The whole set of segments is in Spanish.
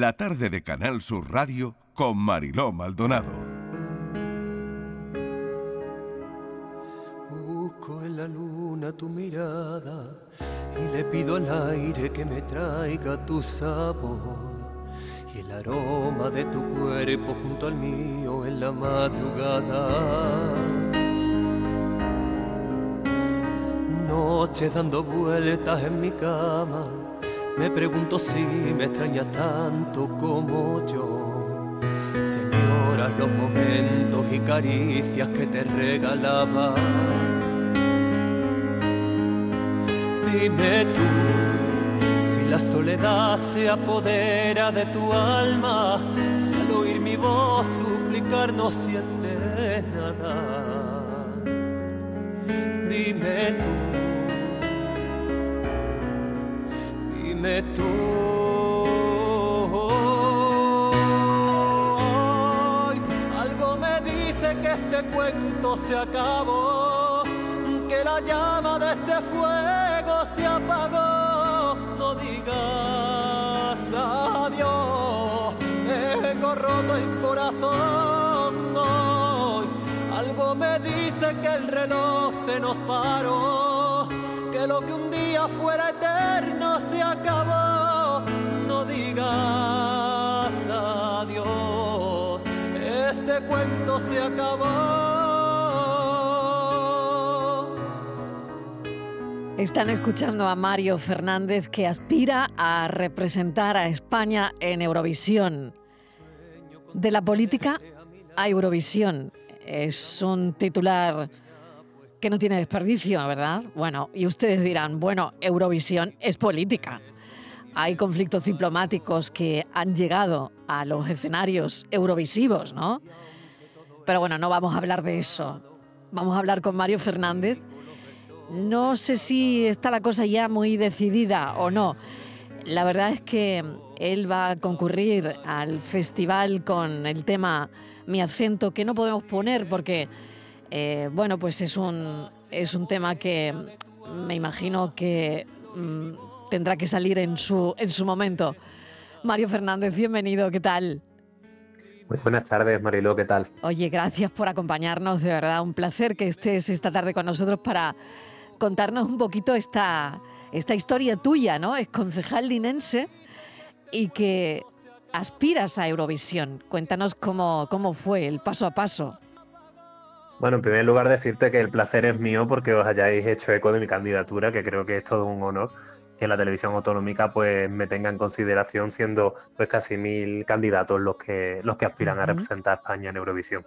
la tarde de Canal Sur Radio con Mariló Maldonado. Busco en la luna tu mirada y le pido al aire que me traiga tu sabor y el aroma de tu cuerpo junto al mío en la madrugada. Noche dando vueltas en mi cama, me pregunto si me extrañas tanto como yo. Señoras, los momentos y caricias que te regalaba. Dime tú si la soledad se apodera de tu alma, si al oír mi voz suplicar no sientes nada. Dime tú, Algo me dice que este cuento se acabó, que la llama de este fuego se apagó. No digas adiós, tengo roto el corazón. Algo me dice que el reloj se nos paró, lo que un día fuera eterno se acabó. No digas adiós, este cuento se acabó. Están escuchando a Mario Fernández que aspira a representar a España en Eurovisión. De la política a Eurovisión. Es un titular que no tiene desperdicio, ¿verdad? Bueno, y ustedes dirán, bueno, Eurovisión es política. Hay conflictos diplomáticos que han llegado a los escenarios eurovisivos, ¿no? Pero bueno, no vamos a hablar de eso. Vamos a hablar con Mario Fernández. No sé si está la cosa ya muy decidida o no. La verdad es que él va a concurrir al festival con el tema Mi acento, que no podemos poner porque, eh, bueno, pues es un, es un tema que me imagino que mm, tendrá que salir en su, en su momento. Mario Fernández, bienvenido, ¿qué tal? Muy buenas tardes, Mariló, ¿qué tal? Oye, gracias por acompañarnos, de verdad, un placer que estés esta tarde con nosotros para contarnos un poquito esta, esta historia tuya, ¿no? Es concejal linense y que aspiras a Eurovisión. Cuéntanos cómo, cómo fue el paso a paso. Bueno, en primer lugar decirte que el placer es mío porque os hayáis hecho eco de mi candidatura, que creo que es todo un honor que la televisión autonómica pues me tenga en consideración siendo pues casi mil candidatos los que los que aspiran a representar a España en Eurovisión.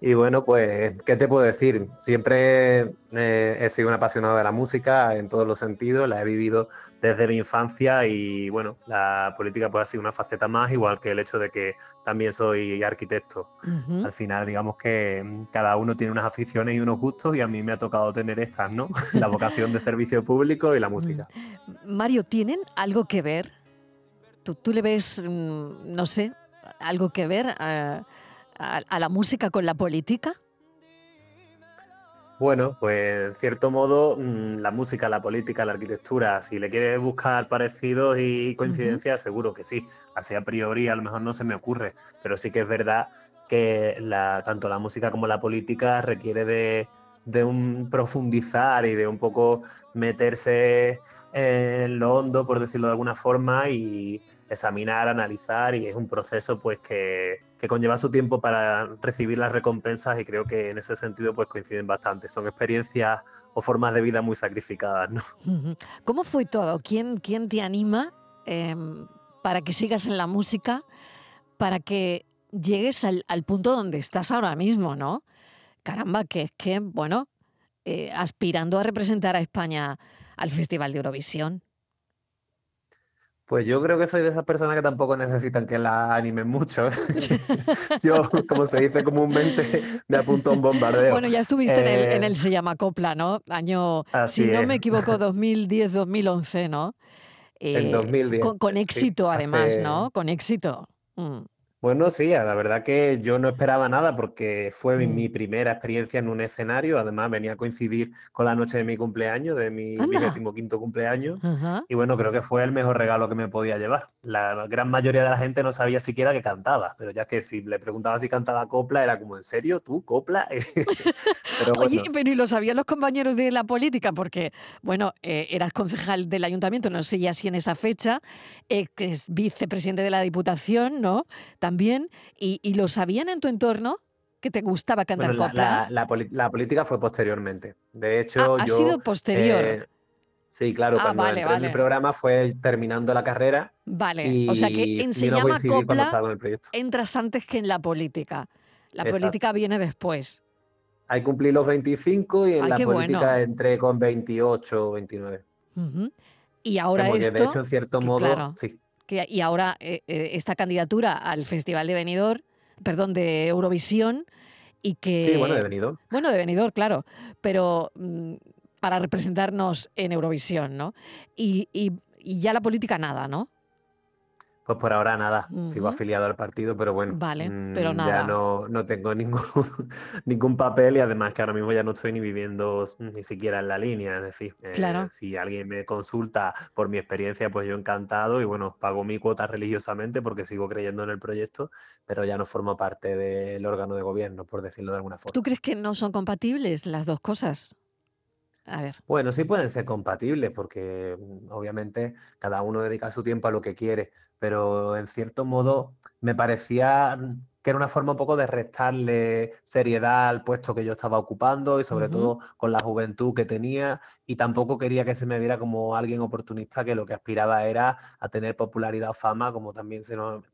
Y bueno, pues, ¿qué te puedo decir? Siempre eh, he sido un apasionado de la música en todos los sentidos, la he vivido desde mi infancia y bueno, la política pues ha sido una faceta más, igual que el hecho de que también soy arquitecto. Al final, digamos que mm, cada uno tiene unas aficiones y unos gustos y a mí me ha tocado tener estas, ¿no? La vocación de servicio público y la música. Mario, ¿tienen algo que ver? ¿Tú, tú le ves, mm, no sé, algo que ver a, a- a la música con la política? Bueno, pues en cierto modo mm, la música, la política, la arquitectura, si le quieres buscar parecidos y coincidencias, seguro que sí. Así a priori a lo mejor no se me ocurre, pero sí que es verdad que la, tanto la música como la política requiere de, de un profundizar y de un poco meterse en lo hondo, por decirlo de alguna forma, y examinar, analizar, y es un proceso pues que, que conlleva su tiempo para recibir las recompensas y creo que en ese sentido pues coinciden bastante. Son experiencias o formas de vida muy sacrificadas, ¿no? ¿Cómo fue todo? ¿Quién, quién te anima em, para que sigas en la música, para que llegues al, al punto donde estás ahora mismo, ¿no? Caramba, que es que, bueno, eh, aspirando a representar a España al Festival de Eurovisión. Pues yo creo que soy de esas personas que tampoco necesitan que la animen mucho. yo, como se dice comúnmente, me apunto a un bombardeo. Bueno, ya estuviste en, el, en Eh, el Se llama Copla, ¿no? Año, Así si no es. me equivoco, 2010-2011, ¿no? En Eh, 2010, Con, con sí, éxito, además, hace- ¿no? Con éxito. Mm. Bueno, sí, la verdad que yo no esperaba nada porque fue mi Mm. primera experiencia en un escenario. Además, venía a coincidir con la noche de mi cumpleaños, de mi vigésimo quinto cumpleaños. Ajá. Y bueno, creo que fue el mejor regalo que me podía llevar. La gran mayoría de la gente no sabía siquiera que cantaba, pero ya que si le preguntaba si cantaba copla, era como, ¿en serio? ¿Tú, copla? Pero Oye, bueno, pero ¿y lo sabían los compañeros de la política? Porque, bueno, eh, eras concejal del ayuntamiento, no sé ya si en esa fecha, eh, que es vicepresidente de la Diputación, ¿no? También. ¿Y, y lo sabían en tu entorno que te gustaba cantar bueno, la, copla? la- la poli- la política fue posteriormente. De Ah, hecho, ha yo... sido posterior. eh, sí, claro, Ah, cuando vale, entré en el programa fue terminando la carrera Vale. O sea que en Se llama copla el entras antes que en la política. La Exacto. política viene después. Ahí cumplí los 25 y en Ay, la política bueno. entré con 28 o 29. Ujú. Y ahora sea, porque de esto, hecho, en cierto modo, claro, sí, que, y ahora eh, eh, esta candidatura al Festival de Benidorm, perdón, de Eurovisión, y sí, bueno, de que, venido. bueno, de Benidorm, claro, pero mm, para representarnos en Eurovisión, ¿no? Y, y- y ya la política nada, ¿no? Pues por ahora nada, sigo afiliado al partido, pero bueno, Vale, pero mm, ya nada. no, no tengo ningún, ningún papel y además que ahora mismo ya no estoy ni viviendo ni siquiera en la línea. Es decir, eh, Claro. si alguien me consulta por mi experiencia, pues yo encantado y bueno, pago mi cuota religiosamente porque sigo creyendo en el proyecto, pero ya no formo parte del órgano de gobierno, por decirlo de alguna ¿Tú forma. crees que no son compatibles las dos cosas? A ver. Bueno, sí pueden ser compatibles porque mm, obviamente cada uno dedica su tiempo a lo que quiere, pero en cierto modo me parecía mm, que era una forma un poco de restarle seriedad al puesto que yo estaba ocupando y sobre todo con la juventud que tenía y tampoco quería que se me viera como alguien oportunista que lo que aspiraba era a tener popularidad o fama, como también se nos...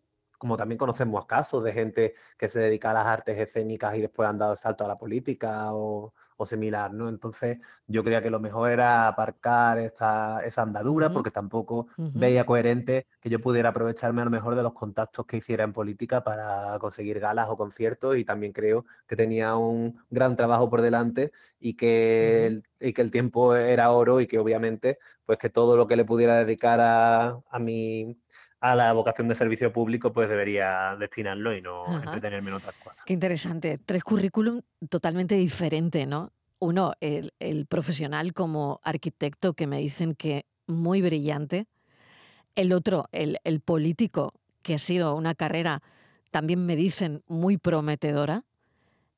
Como también conocemos casos de gente que se dedica a las artes escénicas y después han dado el salto a la política o, o similar, ¿no? Entonces, yo creía que lo mejor era aparcar esta, esa andadura porque tampoco veía coherente que yo pudiera aprovecharme a lo mejor de los contactos que hiciera en política para conseguir galas o conciertos y también creo que tenía un gran trabajo por delante y que el, y que el tiempo era oro y que obviamente pues que todo lo que le pudiera dedicar a, a mi a la vocación de servicio público pues debería destinarlo y no Ajá. entretenerme en otras cosas. Qué interesante. Tres currículum totalmente diferentes, ¿no? Uno, el, el profesional como arquitecto que me dicen que muy brillante. El otro, el, el político, que ha sido una carrera, también me dicen muy prometedora,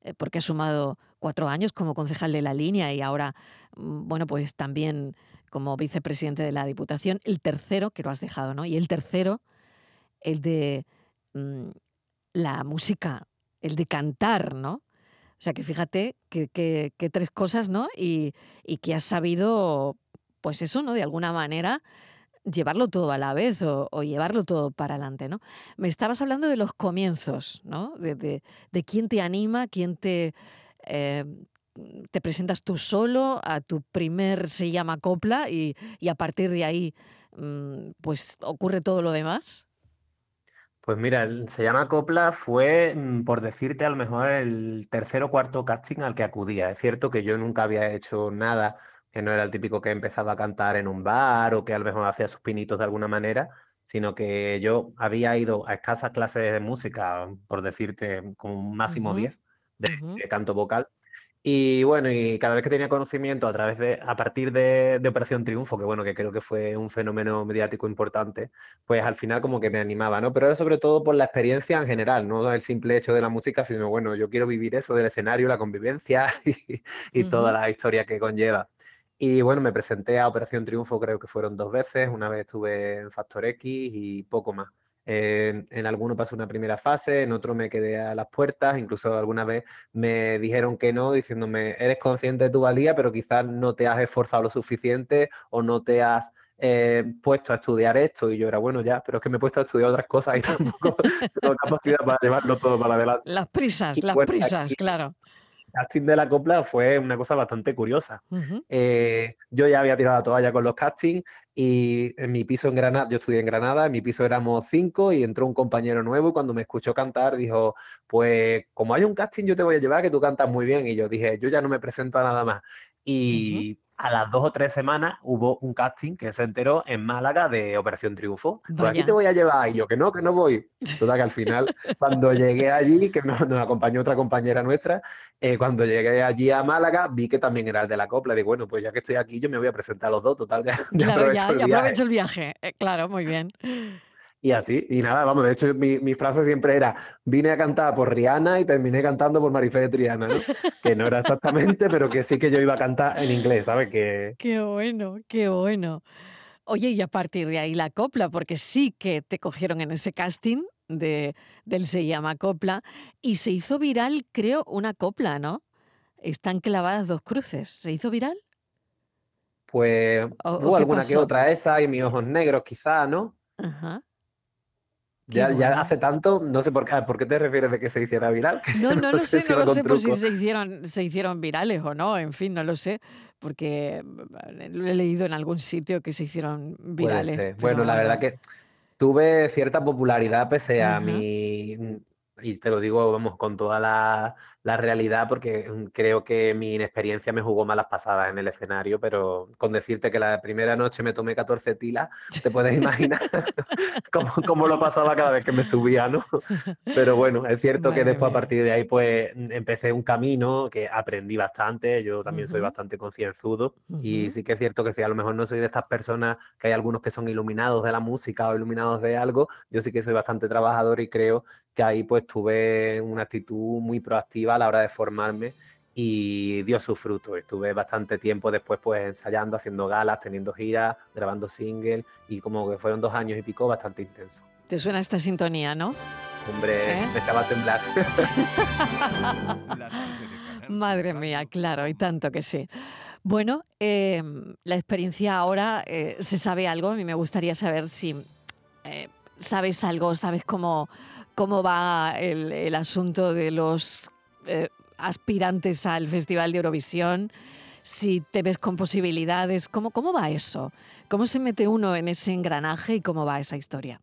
eh, porque ha sumado cuatro años como concejal de la línea y ahora, mm, bueno, pues también como vicepresidente de la Diputación. El tercero, que lo has dejado, ¿no? Y el tercero, el de mm, la música, el de cantar, ¿no? O sea que fíjate que, tres cosas, ¿no? Y, que has sabido, pues eso, ¿no? De alguna manera llevarlo todo a la vez o, llevarlo todo para adelante, ¿no? Me estabas hablando de los comienzos, ¿no? De quién te anima, quién te... eh, te presentas tú solo, a tu primer se llama copla y, y a partir de ahí, mm, pues ocurre todo lo demás. Pues mira, el Se llama Copla fue, mm, por decirte, a lo mejor el tercer o cuarto casting al que acudía. Es cierto que yo nunca había hecho nada, que no era el típico que empezaba a cantar en un bar o que a lo mejor hacía sus pinitos de alguna manera, sino que yo había ido a escasas clases de música, por decirte, como un máximo Ujú, 10 de, ujú. de canto vocal. Y bueno, y cada vez que tenía conocimiento a través de, a partir de, de Operación Triunfo, que bueno, que creo que fue un fenómeno mediático importante, pues al final como que me animaba, ¿no? Pero era sobre todo por la experiencia en general, no el simple hecho de la música, sino bueno, yo quiero vivir eso del escenario, la convivencia y, y toda Ujú. la historia que conlleva. Y bueno, me presenté a Operación Triunfo, creo que fueron dos veces, una vez estuve en Factor X y poco más. En, en alguno pasé una primera fase, en otro me quedé a las puertas, incluso alguna vez me dijeron que no, diciéndome, eres consciente de tu valía, pero quizás no te has esforzado lo suficiente o no te has eh, puesto a estudiar esto. Y yo era, bueno, ya, pero es que me he puesto a estudiar otras cosas y tampoco tengo capacidad para llevarlo todo para adelante. Las prisas, Y las bueno, prisas, aquí claro. El casting de la copla fue una cosa bastante curiosa. Eh, yo ya había tirado la toalla con los castings y en mi piso en Granada, yo estudié en Granada, en mi piso éramos cinco y entró un compañero nuevo y cuando me escuchó cantar dijo, pues como hay un casting yo te voy a llevar que tú cantas muy bien y yo dije, yo ya no me presento a nada más. Y a las dos o tres semanas hubo un casting que se enteró en Málaga de Operación Triunfo. Pues aquí Vaya. te voy a llevar. Y yo, que no, que no voy. Total, que al final, cuando llegué allí, que nos, nos acompañó otra compañera nuestra, eh, cuando llegué allí a Málaga, vi que también era el de la copla. Digo, bueno, pues ya que estoy aquí, yo me voy a presentar a los dos. Total, ya, ya Claro, aprovecho ya, el ya aprovecho el viaje. Eh, claro, muy bien. Y así, y nada, vamos, de hecho mi, mi frase siempre era, vine a cantar por Rihanna y terminé cantando por Marifé de Triana, ¿no? Que no era exactamente, pero que sí que yo iba a cantar en inglés, ¿sabes? Que Qué bueno, qué bueno. Oye, y a partir de ahí la copla, porque sí que te cogieron en ese casting de, del Se llama Copla y se hizo viral, creo, una copla, ¿no? Están clavadas dos cruces. ¿Se hizo viral? pues ¿O, o hubo alguna que otra esa y mis ojos negros quizás, ¿no? Ajá, Ya, hace tanto, no sé por qué, ¿por qué te refieres de que se hiciera viral? Que No, no lo sé, no lo sé por si se hicieron, se hicieron virales o no, en fin, no lo sé, porque lo he leído en algún sitio que se hicieron Puede virales, ser. Bueno, la pero verdad que tuve cierta popularidad pese a Ajá. mi, y te lo digo, vamos, con toda la, la realidad, porque mm, creo que mi inexperiencia me jugó malas pasadas en el escenario, pero con decirte que la primera noche me tomé 14 tilas, te puedes imaginar cómo, cómo lo pasaba cada vez que me subía, ¿no? Pero bueno, es cierto que después a partir de ahí pues mm, empecé un camino que aprendí bastante, yo también soy bastante concienzudo y sí que es cierto que si a lo mejor no soy de estas personas, que hay algunos que son iluminados de la música o iluminados de algo, yo sí que soy bastante trabajador y creo que ahí pues tuve una actitud muy proactiva a la hora de formarme y dio su fruto. Estuve bastante tiempo después pues ensayando, haciendo galas, teniendo giras, grabando singles y como que fueron dos años y pico bastante intenso. Te suena esta sintonía, ¿no? Hombre, ¿Eh? me echaba a temblar. Madre mía, claro, y tanto que sí. Bueno, em, la experiencia ahora, eh, ¿se sabe algo? A mí me gustaría saber si eh, sabes algo, sabes cómo, cómo va el, el asunto de los eh, aspirantes al Festival de Eurovisión, si te ves con posibilidades, ¿cómo, ¿cómo va eso? ¿Cómo se mete uno en ese engranaje y cómo va esa historia?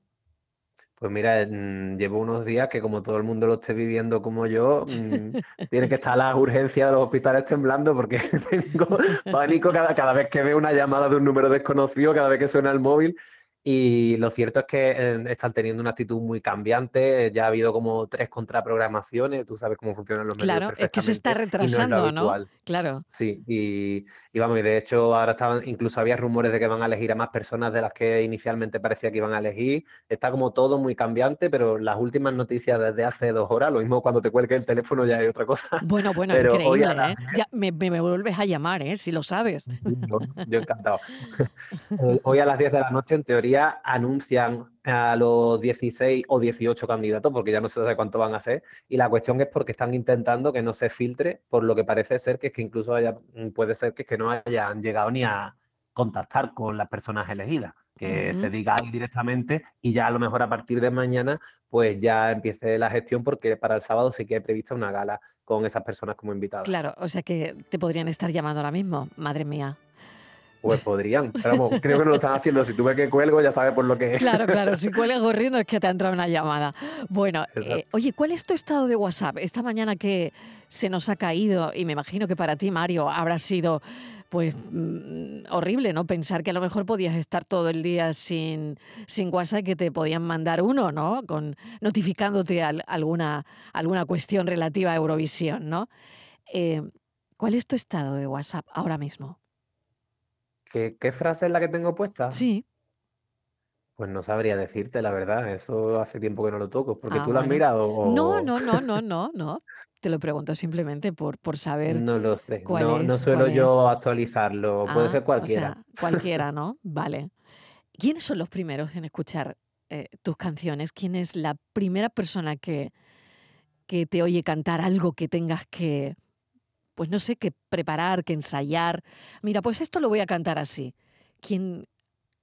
Pues mira, mm, llevo unos días que como todo el mundo lo esté viviendo como yo, mm, tiene que estar las urgencias de los hospitales temblando porque tengo pánico cada, cada vez que veo una llamada de un número desconocido, cada vez que suena el móvil. Y lo cierto es que eh, están teniendo una actitud muy cambiante. Ya ha habido como tres contraprogramaciones. Tú sabes cómo funcionan los medios Claro, es que se está no es retrasando, ¿no? Claro. Sí, y, y vamos, y de hecho ahora estaban, incluso había rumores de que van a elegir a más personas de las que inicialmente parecía que iban a elegir. Está como todo muy cambiante, pero las últimas noticias desde hace dos horas, lo mismo cuando te cuelgue el teléfono ya hay otra cosa. Bueno, bueno, Pero increíble, a las ¿eh? Ya me, me- me vuelves a llamar, ¿eh? Si lo sabes. Yo, yo encantado. Eh, Hoy a las 10 de la noche, en teoría, anuncian a los 16 o 18 candidatos, porque ya no se sabe cuánto van a ser, y la cuestión es porque están intentando que no se filtre, por lo que parece ser que es que incluso haya, mm, puede ser que, es que no hayan llegado ni a contactar con las personas elegidas, que se diga ahí directamente y ya a lo mejor a partir de mañana pues ya empiece la gestión porque para el sábado sí que hay prevista una gala con esas personas como invitadas. Claro, o sea que te podrían estar llamando ahora mismo. Madre mía. Pues podrían, pero vamos, creo que no lo están haciendo. Si tuve que cuelgo, ya sabes por lo que es. Claro, claro, si cuelgas corriendo es que te ha entrado una llamada. Bueno, eh, oye, ¿cuál es tu estado de WhatsApp? Esta mañana que se nos ha caído, y me imagino que para ti, Mario, habrá sido pues mm, horrible, ¿no? Pensar que a lo mejor podías estar todo el día sin, sin WhatsApp y que te podían mandar uno, ¿no? Con, notificándote al- alguna, alguna cuestión relativa a Eurovisión, ¿no? Eh, ¿Cuál es tu estado de WhatsApp ahora mismo? ¿Qué, qué frase es la que tengo puesta? Sí. Pues no sabría decirte, la verdad. Eso hace tiempo que no lo toco. ¿Porque Ah, tú lo has mirado No, o no, no, no, no, no. Te lo pregunto simplemente por, por saber no lo sé? cuál No, suelo cuál es. yo actualizarlo. Puede Ah, ser o cualquiera. sea, cualquiera, ¿no? Vale. ¿Quiénes son los primeros en escuchar eh, tus canciones? ¿Quién es la primera persona que, que te oye cantar algo que tengas que, pues no sé, que preparar, que ensayar? Mira, pues esto lo voy a cantar así. ¿Quién,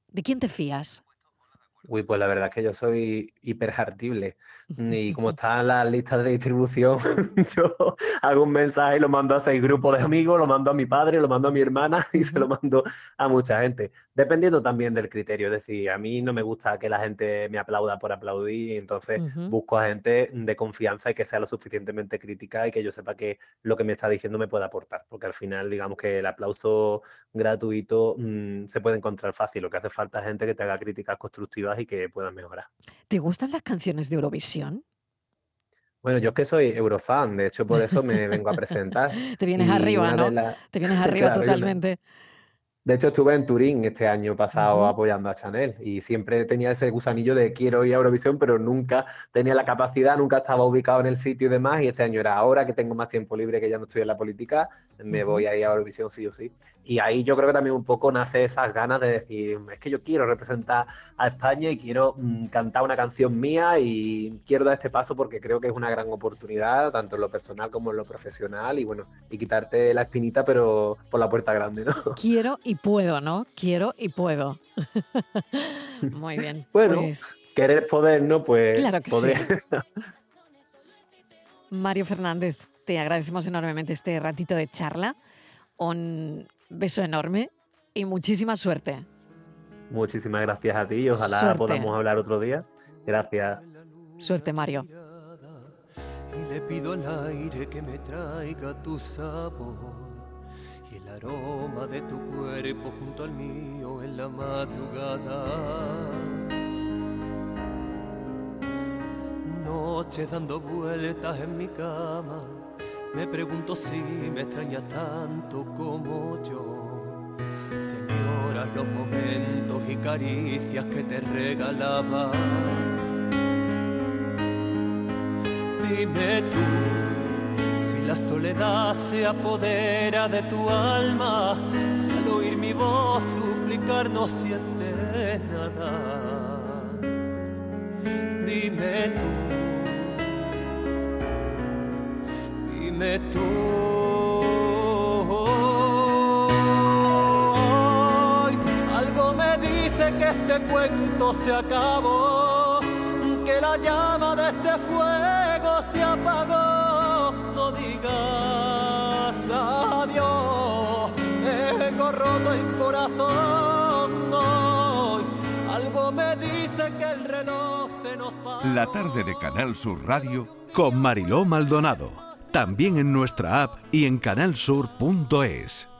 ¿De quién te fías? Uy, pues la verdad es que yo soy hiperjartible. Y como están las listas de distribución, yo hago un mensaje y lo mando a seis grupos de amigos, lo mando a mi padre, lo mando a mi hermana y se lo mando a mucha gente. Dependiendo también del criterio. Es decir, a mí no me gusta que la gente me aplauda por aplaudir, entonces busco a gente de confianza y que sea lo suficientemente crítica y que yo sepa que lo que me está diciendo me puede aportar. Porque al final, digamos que el aplauso gratuito mm, se puede encontrar fácil. Lo que hace falta es gente que te haga críticas constructivas y que puedan mejorar. ¿Te gustan las canciones de Eurovisión? Bueno, yo es que soy eurofan, de hecho por eso me vengo a presentar. Te vienes arriba, ¿no? Te vienes arriba totalmente. De hecho, estuve en Turín este año pasado apoyando a Chanel y siempre tenía ese gusanillo de quiero ir a Eurovisión, pero nunca tenía la capacidad, nunca estaba ubicado en el sitio y demás. Y este año era ahora que tengo más tiempo libre, que ya no estoy en la política, me voy a ir a Eurovisión sí o sí. Y ahí yo creo que también un poco nace esas ganas de decir, es que yo quiero representar a España y quiero mm, cantar una canción mía y quiero dar este paso porque creo que es una gran oportunidad, tanto en lo personal como en lo profesional. Y bueno, y quitarte la espinita, pero por la puerta grande, ¿no? Quiero y puedo, ¿no? Quiero y puedo. Muy bien. Bueno, pues querer poder, ¿no? Pues claro que Sí. Mario Fernández, te agradecemos enormemente este ratito de charla. Un beso enorme y muchísima suerte. Muchísimas gracias a ti y ojalá podamos hablar otro día. Gracias. Suerte, Mario. Y le pido al aire que me traiga tu sabor aroma de tu cuerpo junto al mío en la madrugada. Noche dando vueltas en mi cama, me pregunto si me extrañas tanto como yo. Señoras, los momentos y caricias que te regalaba. Dime tú si la soledad se apodera de tu alma, si al oír mi voz suplicar no sientes nada, dime tú, dime tú. algo me dice que este cuento se acabó, que la llama de este fuego se apagó el corazón. Algo me dice que el reloj se nos. La tarde de Canal Sur Radio con Mariló Maldonado. También en nuestra app y en canalsur.es.